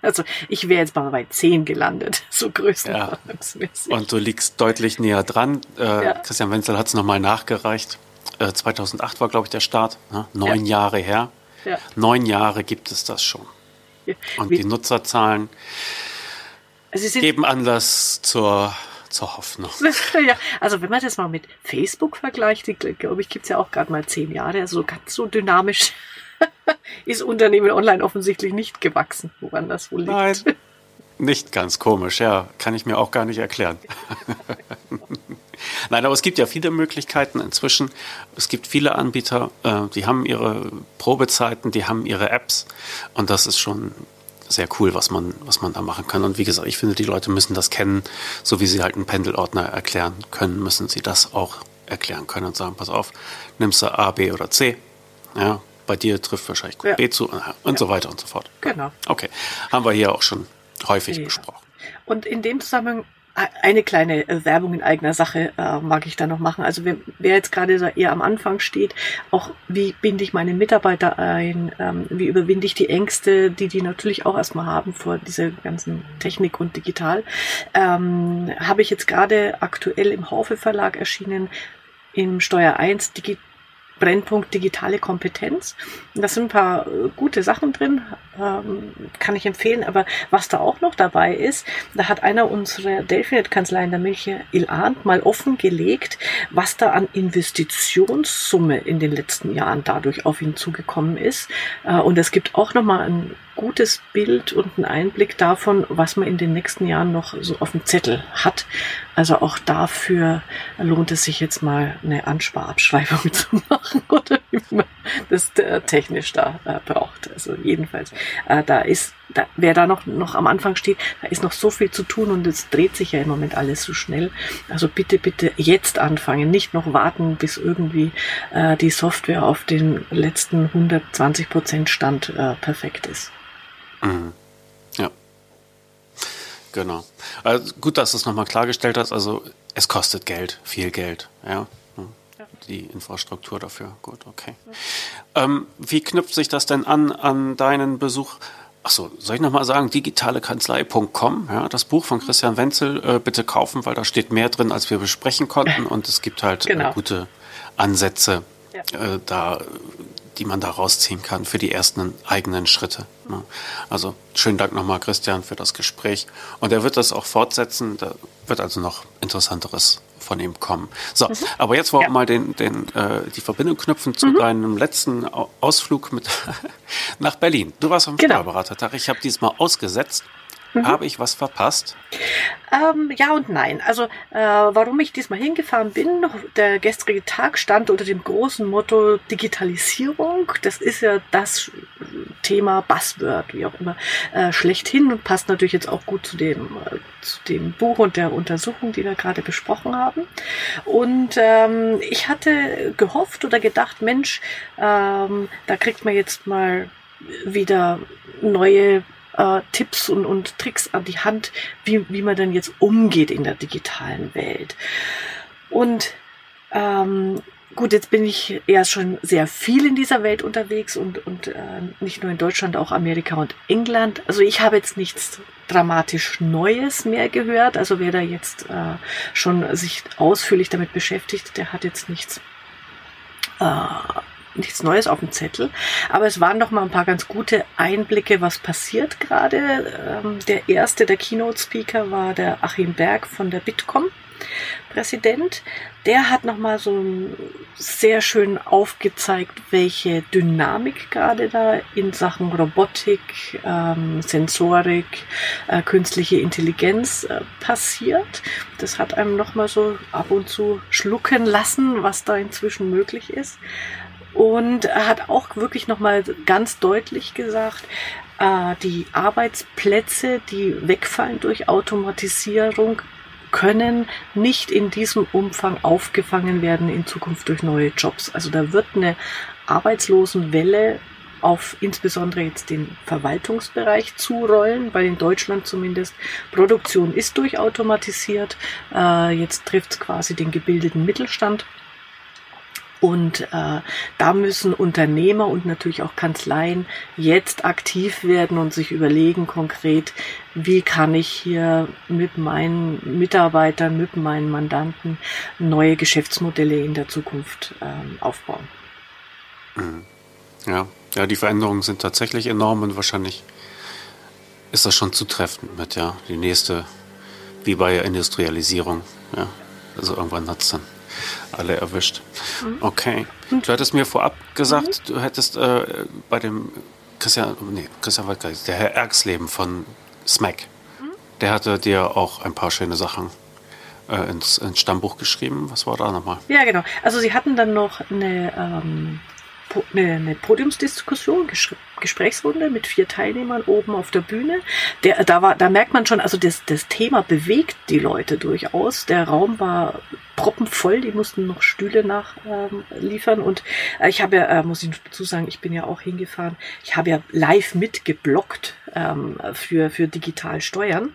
Also ich wäre jetzt mal bei 10 gelandet, so größtenordnungsmäßig.
Ja. Und du liegst deutlich näher dran. Äh, ja. Christian Wenzel hat es nochmal nachgereicht. Äh, 2008 war, glaube ich, der Start. Ne? Neun ja. Jahre her. Neun Jahre gibt es das schon. Und Wie? die Nutzerzahlen also geben Anlass zur, zur Hoffnung.
ja, also wenn man das mal mit Facebook vergleicht, glaube ich, gibt es ja auch gerade mal zehn Jahre, also ganz so dynamisch ist Unternehmen online offensichtlich nicht gewachsen, woran das wohl liegt. Nein,
nicht ganz komisch, ja, kann ich mir auch gar nicht erklären. Nein, aber es gibt ja viele Möglichkeiten inzwischen. Es gibt viele Anbieter, äh, die haben ihre Probezeiten, die haben ihre Apps und das ist schon sehr cool, was man, was man da machen kann. Und wie gesagt, ich finde, die Leute müssen das kennen, so wie sie halt einen Pendelordner erklären können, müssen sie das auch erklären können und sagen, pass auf, nimmst du A, B oder C. Ja, bei dir trifft wahrscheinlich ja. B zu und ja. so weiter und so fort.
Genau.
Okay, haben wir hier auch schon häufig ja. besprochen.
Und in dem Zusammenhang eine kleine äh, Werbung in eigener Sache äh, mag ich da noch machen. Also wer, wer jetzt gerade eher am Anfang steht, auch wie binde ich meine Mitarbeiter ein, ähm, wie überwinde ich die Ängste, die die natürlich auch erstmal haben vor dieser ganzen Technik und digital, ähm, habe ich jetzt gerade aktuell im Haufe Verlag erschienen im Steuer 1 Digi Brennpunkt digitale Kompetenz. Da sind ein paar äh, gute Sachen drin, ähm, kann ich empfehlen. Aber was da auch noch dabei ist, da hat einer unserer Delphinet-Kanzleien, der Milche Ilant, mal offengelegt, was da an Investitionssumme in den letzten Jahren dadurch auf ihn zugekommen ist. Äh, und es gibt auch nochmal ein gutes Bild und einen Einblick davon, was man in den nächsten Jahren noch so auf dem Zettel hat. Also auch dafür lohnt es sich jetzt mal eine Ansparabschreibung zu machen oder wie man das äh, technisch da äh, braucht. Also jedenfalls, äh, da ist, da, wer da noch, noch am Anfang steht, da ist noch so viel zu tun und es dreht sich ja im Moment alles so schnell. Also bitte, bitte jetzt anfangen, nicht noch warten, bis irgendwie die Software auf den letzten 120 Prozent Stand perfekt ist.
Mhm. Ja. Genau. Also gut, dass du es nochmal klargestellt hast. Also es kostet Geld, viel Geld. Ja. Die Infrastruktur dafür. Gut, okay. Ähm, wie knüpft sich das denn an an deinen Besuch? Achso, soll ich nochmal sagen, digitalekanzlei.com, ja, das Buch von Christian Wenzel äh, bitte kaufen, weil da steht mehr drin, als wir besprechen konnten und es gibt halt äh, genau. äh, gute Ansätze, ja. äh, da die man da rausziehen kann für die ersten eigenen Schritte. Ne? Also schönen Dank nochmal, Christian, für das Gespräch. Und er wird das auch fortsetzen. Da wird also noch Interessanteres von ihm kommen. So, mhm. aber jetzt wollen wir ja. mal den, den, äh, die Verbindung knüpfen zu mhm. deinem letzten Ausflug mit nach Berlin. Du warst am genau. Steuerberatertag. Ich habe diesmal ausgesetzt. Mhm. Habe ich was verpasst?
Ähm, ja und nein. Also äh, warum ich diesmal hingefahren bin, der gestrige Tag stand unter dem großen Motto Digitalisierung. Das ist ja das Thema Buzzword, wie auch immer, äh, schlechthin und passt natürlich jetzt auch gut zu dem, äh, zu dem Buch und der Untersuchung, die wir gerade besprochen haben. Und ähm, ich hatte gehofft oder gedacht, Mensch, ähm, da kriegt man jetzt mal wieder neue äh, Tipps und, und Tricks an die Hand, wie, wie man denn jetzt umgeht in der digitalen Welt. Und ähm, gut, jetzt bin ich ja schon sehr viel in dieser Welt unterwegs und, und äh, nicht nur in Deutschland, auch Amerika und England. Also ich habe jetzt nichts dramatisch Neues mehr gehört. Also wer da jetzt äh, schon sich ausführlich damit beschäftigt, der hat jetzt nichts äh, nichts Neues auf dem Zettel, aber es waren doch mal ein paar ganz gute Einblicke, was passiert gerade. Ähm, der erste, der Keynote-Speaker war der Achim Berg von der Bitkom. Präsident, der hat nochmal so sehr schön aufgezeigt, welche Dynamik gerade da in Sachen Robotik, ähm, Sensorik, äh, künstliche Intelligenz äh, passiert. Das hat einem nochmal so ab und zu schlucken lassen, was da inzwischen möglich ist. Und hat auch wirklich nochmal ganz deutlich gesagt, äh, die Arbeitsplätze, die wegfallen durch Automatisierung, können nicht in diesem Umfang aufgefangen werden in Zukunft durch neue Jobs. Also da wird eine Arbeitslosenwelle auf insbesondere jetzt den Verwaltungsbereich zurollen, weil in Deutschland zumindest Produktion ist durchautomatisiert. Äh, jetzt trifft es quasi den gebildeten Mittelstand. Und äh, da müssen Unternehmer und natürlich auch Kanzleien jetzt aktiv werden und sich überlegen konkret, wie kann ich hier mit meinen Mitarbeitern, mit meinen Mandanten neue Geschäftsmodelle in der Zukunft ähm, aufbauen.
Mhm. Ja. ja, die Veränderungen sind tatsächlich enorm und wahrscheinlich ist das schon zutreffend mit, ja, die nächste, wie bei der Industrialisierung. Ja, also irgendwann hat es dann alle erwischt. Okay. Du hattest mir vorab gesagt, mhm. du hättest äh, bei dem Christian, nee, Christian Waldgeist, der Herr Erxleben von SMAC, mhm. der hatte dir auch ein paar schöne Sachen äh, ins, ins, Stammbuch geschrieben. Was war da nochmal?
Ja, genau. Also sie hatten dann noch eine ähm, eine, eine Podiumsdiskussion, Gesprächsrunde mit vier Teilnehmern oben auf der Bühne. Der, da, war, da merkt man schon, also das, das Thema bewegt die Leute durchaus. Der Raum war proppenvoll, die mussten noch Stühle nachliefern. Ähm, und äh, ich habe ja, äh, muss ich dazu sagen, ich bin ja auch hingefahren, ich habe ja live mitgeblockt ähm, für, für digital Steuern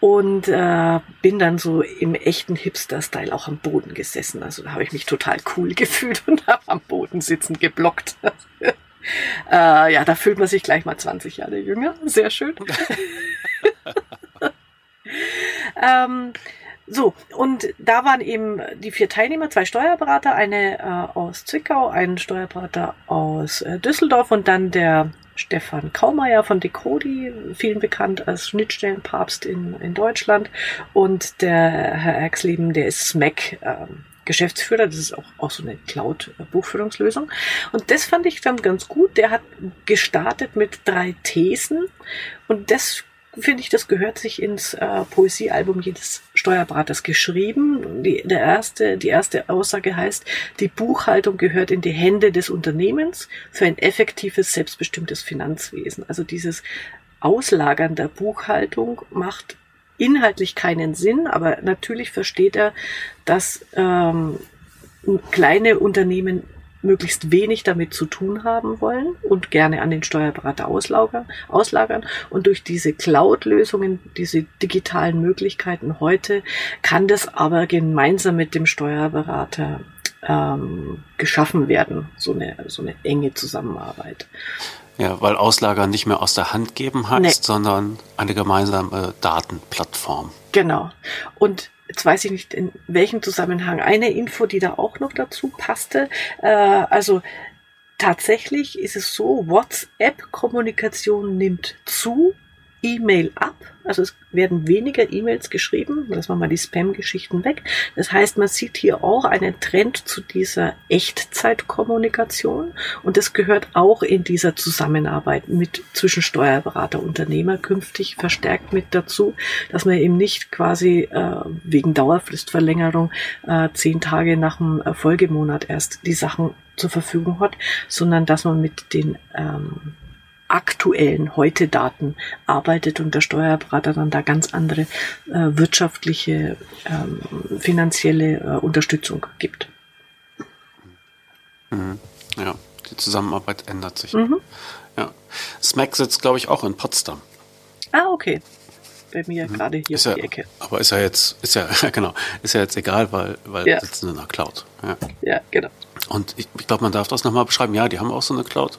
und äh, bin dann so im echten Hipster-Style auch am Boden gesessen. Also da habe ich mich total cool gefühlt und habe am Boden sitzen geblockt. äh, ja, da fühlt man sich gleich mal 20 Jahre jünger. Sehr schön. ähm, so, und da waren eben die vier Teilnehmer, zwei Steuerberater, eine äh, aus Zwickau, ein Steuerberater aus äh, Düsseldorf und dann der Stefan Kaumeier von Decodi, vielen bekannt als Schnittstellenpapst in, in Deutschland. Und der Herr Erxleben, der ist SMAC. Ähm, Geschäftsführer, das ist auch, auch so eine Cloud-Buchführungslösung. Und das fand ich dann ganz gut. Der hat gestartet mit drei Thesen und das finde ich, das gehört sich ins äh, Poesiealbum jedes Steuerberaters geschrieben. Die, der erste, die erste Aussage heißt, die Buchhaltung gehört in die Hände des Unternehmens für ein effektives, selbstbestimmtes Finanzwesen. Also dieses Auslagern der Buchhaltung macht inhaltlich keinen Sinn, aber natürlich versteht er, dass ähm, kleine Unternehmen möglichst wenig damit zu tun haben wollen und gerne an den Steuerberater auslagern. auslagern. Und durch diese Cloud-Lösungen, diese digitalen Möglichkeiten heute, kann das aber gemeinsam mit dem Steuerberater ähm, geschaffen werden, so eine, so eine enge Zusammenarbeit.
Ja, weil Auslager nicht mehr aus der Hand geben heißt, nee. sondern eine gemeinsame Datenplattform.
Genau. Und jetzt weiß ich nicht in welchem Zusammenhang, eine Info, die da auch noch dazu passte. Äh, also tatsächlich ist es so, WhatsApp-Kommunikation nimmt zu, E-Mail ab. Also es werden weniger E-Mails geschrieben. Lassen wir mal die Spam-Geschichten weg. Das heißt, man sieht hier auch einen Trend zu dieser Echtzeitkommunikation. Und das gehört auch in dieser Zusammenarbeit mit zwischen Steuerberater Unternehmer künftig verstärkt mit dazu, dass man eben nicht quasi äh, wegen Dauerfristverlängerung äh, zehn Tage nach dem Folgemonat erst die Sachen zur Verfügung hat, sondern dass man mit den ähm, aktuellen Heute-Daten arbeitet und der Steuerberater dann da ganz andere äh, wirtschaftliche, ähm, finanzielle äh, Unterstützung gibt.
Mhm. Ja, die Zusammenarbeit ändert sich. Mhm. Ja. SMAC sitzt, glaube ich, auch in Potsdam.
Ah, okay. Bei mir mhm. gerade hier
ist
um
ja,
die Ecke.
Aber ist ja jetzt, ist ja, genau, ist ja jetzt egal, weil, weil ja. sitzen in der Cloud. Ja,
ja genau.
Und ich, ich glaube, man darf das nochmal beschreiben. Ja, die haben auch so eine Cloud.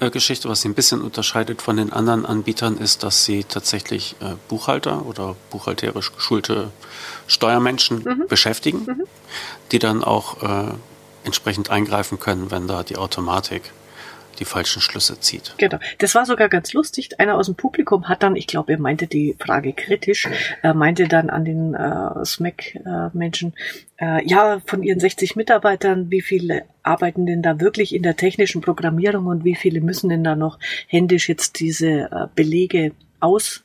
Äh, was sie ein bisschen unterscheidet von den anderen Anbietern, ist, dass sie tatsächlich äh, Buchhalter oder buchhalterisch geschulte Steuermenschen mhm. beschäftigen, mhm. die dann auch äh, entsprechend eingreifen können, wenn da die Automatik die falschen Schlüsse zieht.
Genau. Das war sogar ganz lustig. Einer aus dem Publikum hat dann, ich glaube, er meinte die Frage kritisch, er meinte dann an den äh, SMAC-Menschen, äh, ja, von ihren 60 Mitarbeitern, wie viele arbeiten denn da wirklich in der technischen Programmierung und wie viele müssen denn da noch händisch jetzt diese äh, Belege aus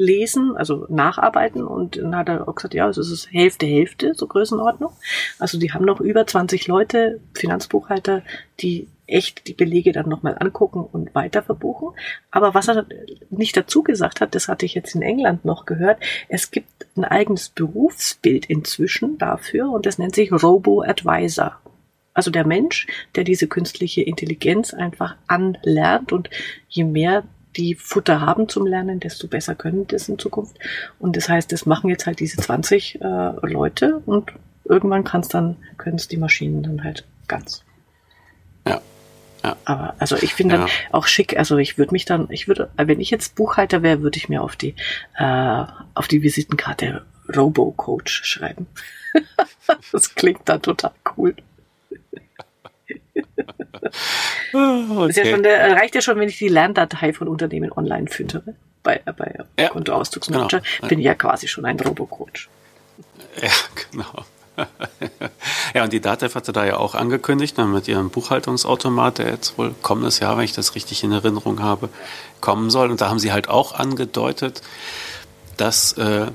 lesen, also nacharbeiten. Und dann hat er auch gesagt, ja, es ist Hälfte, Hälfte, so Größenordnung. Also die haben noch über 20 Leute, Finanzbuchhalter, die echt die Belege dann nochmal angucken und weiter verbuchen. Aber was er nicht dazu gesagt hat, das hatte ich jetzt in England noch gehört, es gibt ein eigenes Berufsbild inzwischen dafür und das nennt sich Robo-Advisor. Also der Mensch, der diese künstliche Intelligenz einfach anlernt und je mehr die Futter haben zum Lernen, desto besser können das in Zukunft. Und das heißt, das machen jetzt halt diese 20 äh, Leute und irgendwann kann es dann, können es die Maschinen dann halt ganz.
Ja.
Aber also ich finde ja. dann auch schick, also ich würde mich dann, ich würde, wenn ich jetzt Buchhalter wäre, würde ich mir auf die äh, auf die Visitenkarte Robo-Coach schreiben. das klingt dann total cool. okay. ja schon, der, reicht ja schon, wenn ich die Lerndatei von Unternehmen online füttere. Bei, bei ja. Kontoauszugsmanager genau. bin ich ja quasi schon ein Robo-Coach.
Ja, genau. ja, und die DATEV hatte da ja auch angekündigt, ne, mit ihrem Buchhaltungsautomat, der jetzt wohl kommendes Jahr, wenn ich das richtig in Erinnerung habe, kommen soll. Und da haben sie halt auch angedeutet, dass, äh,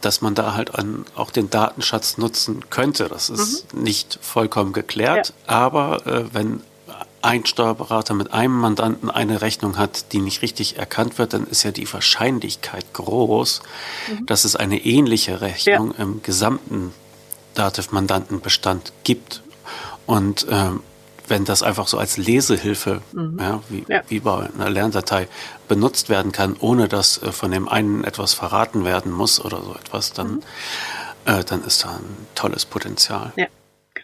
dass man da halt an, auch den Datenschatz nutzen könnte. Das ist mhm. nicht vollkommen geklärt, ja. aber äh, wenn ein Steuerberater mit einem Mandanten eine Rechnung hat, die nicht richtig erkannt wird, dann ist ja die Wahrscheinlichkeit groß, mhm. dass es eine ähnliche Rechnung ja. im gesamten Dativ-Mandantenbestand gibt. Und ähm, wenn das einfach so als Lesehilfe, mhm. ja, wie, ja. wie bei einer Lerndatei, benutzt werden kann, ohne dass äh, von dem einen etwas verraten werden muss oder so etwas, dann, mhm. äh, dann ist da ein tolles Potenzial.
Ja.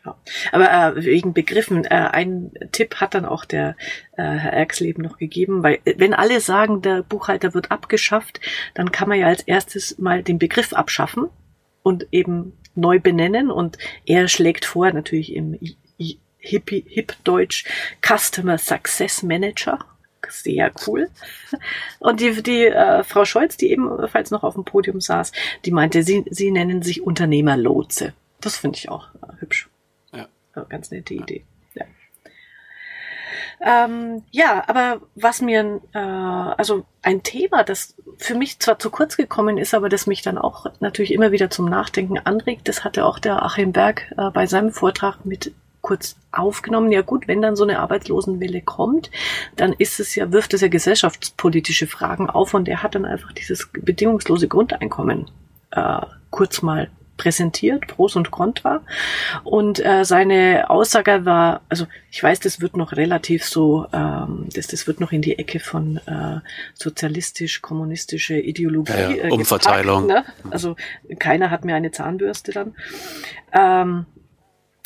Genau. Aber äh, wegen Begriffen, äh, ein Tipp hat dann auch der äh, Herr Erxleben noch gegeben, weil äh, wenn alle sagen, der Buchhalter wird abgeschafft, dann kann man ja als erstes mal den Begriff abschaffen und eben neu benennen und er schlägt vor, natürlich im Hippie, Hip Deutsch Customer Success Manager. Sehr cool. Und die, die äh, Frau Scholz, die ebenfalls noch auf dem Podium saß, die meinte, sie, sie nennen sich Unternehmerlotse. Das finde ich auch äh, hübsch. Ja. Ganz nette Idee. Ja. Ähm, ja, aber was mir, äh, also ein Thema, das für mich zwar zu kurz gekommen ist, aber das mich dann auch natürlich immer wieder zum Nachdenken anregt, das hatte auch der Achim Berg äh, bei seinem Vortrag mit kurz aufgenommen. Ja gut, wenn dann so eine Arbeitslosenwelle kommt, dann ist es ja, wirft es ja gesellschaftspolitische Fragen auf und er hat dann einfach dieses bedingungslose Grundeinkommen äh, kurz mal präsentiert, Pros und Contra. Und äh, seine Aussage war, also ich weiß, das wird noch relativ so, ähm, das, das wird noch in die Ecke von äh, sozialistisch-kommunistische Ideologie. Ja,
ja, Umverteilung. Gepackt,
ne? Also keiner hat mehr eine Zahnbürste dann. Ähm,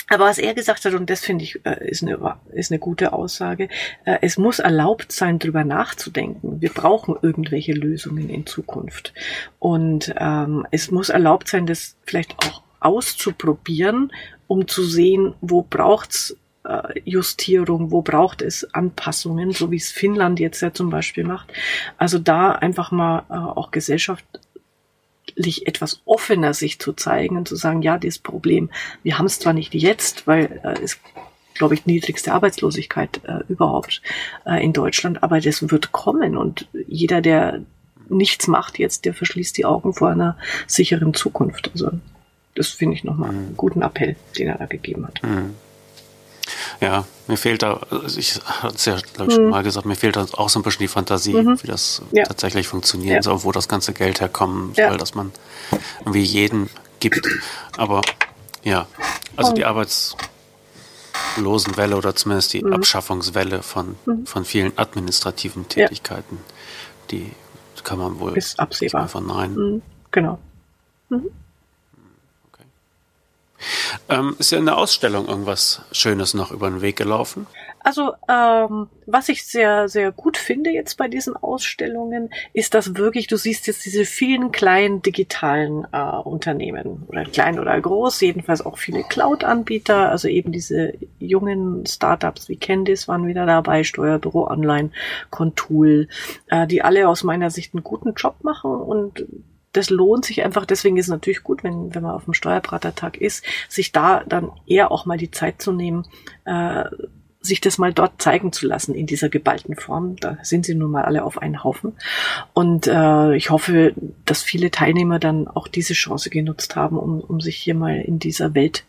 aber was er gesagt hat, und das finde ich, äh, ist eine, ist eine gute Aussage, äh, es muss erlaubt sein, drüber nachzudenken. Wir brauchen irgendwelche Lösungen in Zukunft. Und ähm, es muss erlaubt sein, das vielleicht auch auszuprobieren, um zu sehen, wo braucht's äh, Justierung, wo braucht es Anpassungen, so wie es Finnland jetzt ja zum Beispiel macht. Also da einfach mal äh, auch Gesellschaft etwas offener sich zu zeigen und zu sagen, ja, das Problem, wir haben es zwar nicht jetzt, weil äh, es glaube ich, niedrigste Arbeitslosigkeit äh, überhaupt äh, in Deutschland, aber das wird kommen und jeder, der nichts macht jetzt, der verschließt die Augen vor einer sicheren Zukunft. Also das finde ich nochmal einen guten Appell, den er da gegeben hat. Mhm.
Ja, mir fehlt da, also ich hatte es ja, glaube ich, mhm. schon mal gesagt, mir fehlt da auch so ein bisschen die Fantasie, mhm. wie das ja. tatsächlich funktionieren ja. soll, wo das ganze Geld herkommen ja. soll, dass man irgendwie jeden gibt. Aber ja, also die Arbeitslosenwelle oder zumindest die mhm. Abschaffungswelle von, mhm. von vielen administrativen Tätigkeiten, die kann man wohl
ist absehbar.
einfach nein.
Mhm. Genau.
Ähm, ist ja in der Ausstellung irgendwas Schönes noch über den Weg gelaufen?
Also, ähm, was ich sehr, sehr gut finde jetzt bei diesen Ausstellungen, ist, dass wirklich, du siehst jetzt diese vielen kleinen digitalen äh, Unternehmen, oder klein oder groß, jedenfalls auch viele Cloud-Anbieter, also eben diese jungen Startups wie Candice waren wieder dabei, Steuerbüro Online, Contool, äh, die alle aus meiner Sicht einen guten Job machen und das lohnt sich einfach. Deswegen ist es natürlich gut, wenn, wenn man auf dem Steuerberatertag ist, sich da dann eher auch mal die Zeit zu nehmen, äh, sich das mal dort zeigen zu lassen in dieser geballten Form. Da sind sie nun mal alle auf einen Haufen. Und äh, ich hoffe, dass viele Teilnehmer dann auch diese Chance genutzt haben, um, um sich hier mal in dieser Welt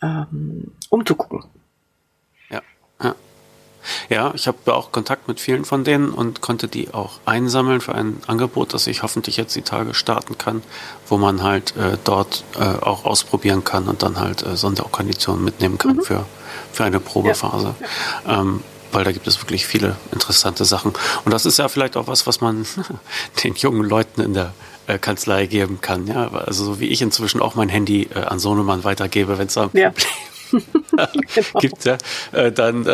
ähm, umzugucken.
Ja, ja. Ja, ich habe auch Kontakt mit vielen von denen und konnte die auch einsammeln für ein Angebot, das ich hoffentlich jetzt die Tage starten kann, wo man halt äh, dort äh, auch ausprobieren kann und dann halt äh, Sonderkonditionen mitnehmen kann mhm. für, für eine Probephase. Ja. Ähm, weil da gibt es wirklich viele interessante Sachen. Und das ist ja vielleicht auch was, was man den jungen Leuten in der äh, Kanzlei geben kann. Ja, also so wie ich inzwischen auch mein Handy äh, an Sohnemann weitergebe, wenn es da ein ja. Problem genau. gibt, ja, äh, dann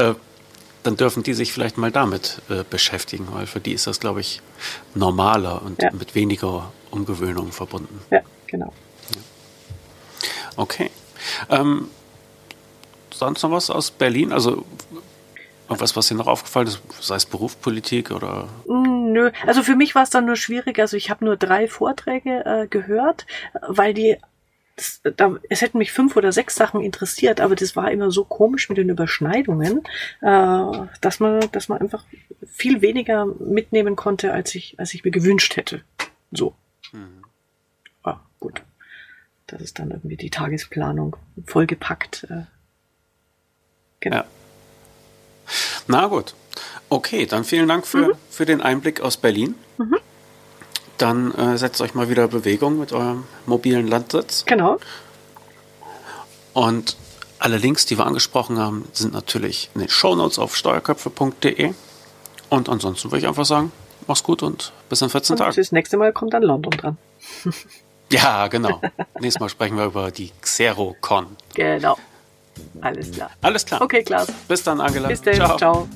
dann dürfen die sich vielleicht mal damit äh, beschäftigen, weil für die ist das, glaube ich, normaler und ja. mit weniger Umgewöhnung verbunden.
Ja, genau. Ja.
Okay. Ähm, sonst noch was aus Berlin? Also was, was dir noch aufgefallen ist, sei es Berufspolitik oder?
Mm, nö, also für mich war es dann nur schwierig. Also ich habe nur drei Vorträge äh, gehört, weil die das, da, es hätten mich fünf oder sechs Sachen interessiert, aber das war immer so komisch mit den Überschneidungen, äh, dass man, dass man einfach viel weniger mitnehmen konnte, als ich, als ich mir gewünscht hätte. So. Mhm. Ah, gut. Das ist dann irgendwie die Tagesplanung vollgepackt. Äh,
genau. Ja. Na gut. Okay, dann vielen Dank für, mhm. für den Einblick aus Berlin. Mhm. Dann äh, setzt euch mal wieder Bewegung mit eurem mobilen Landsitz.
Genau.
Und alle Links, die wir angesprochen haben, sind natürlich in den Shownotes auf steuerköpfe.de. Und ansonsten würde ich einfach sagen, mach's gut und bis in 14 Tagen.
Das nächste Mal kommt dann London dran.
ja, genau. Nächstes Mal sprechen wir über die XeroCon.
Genau. Alles klar.
Alles klar.
Okay, klar.
Bis dann, Angela.
Bis dann. Ciao. Ciao.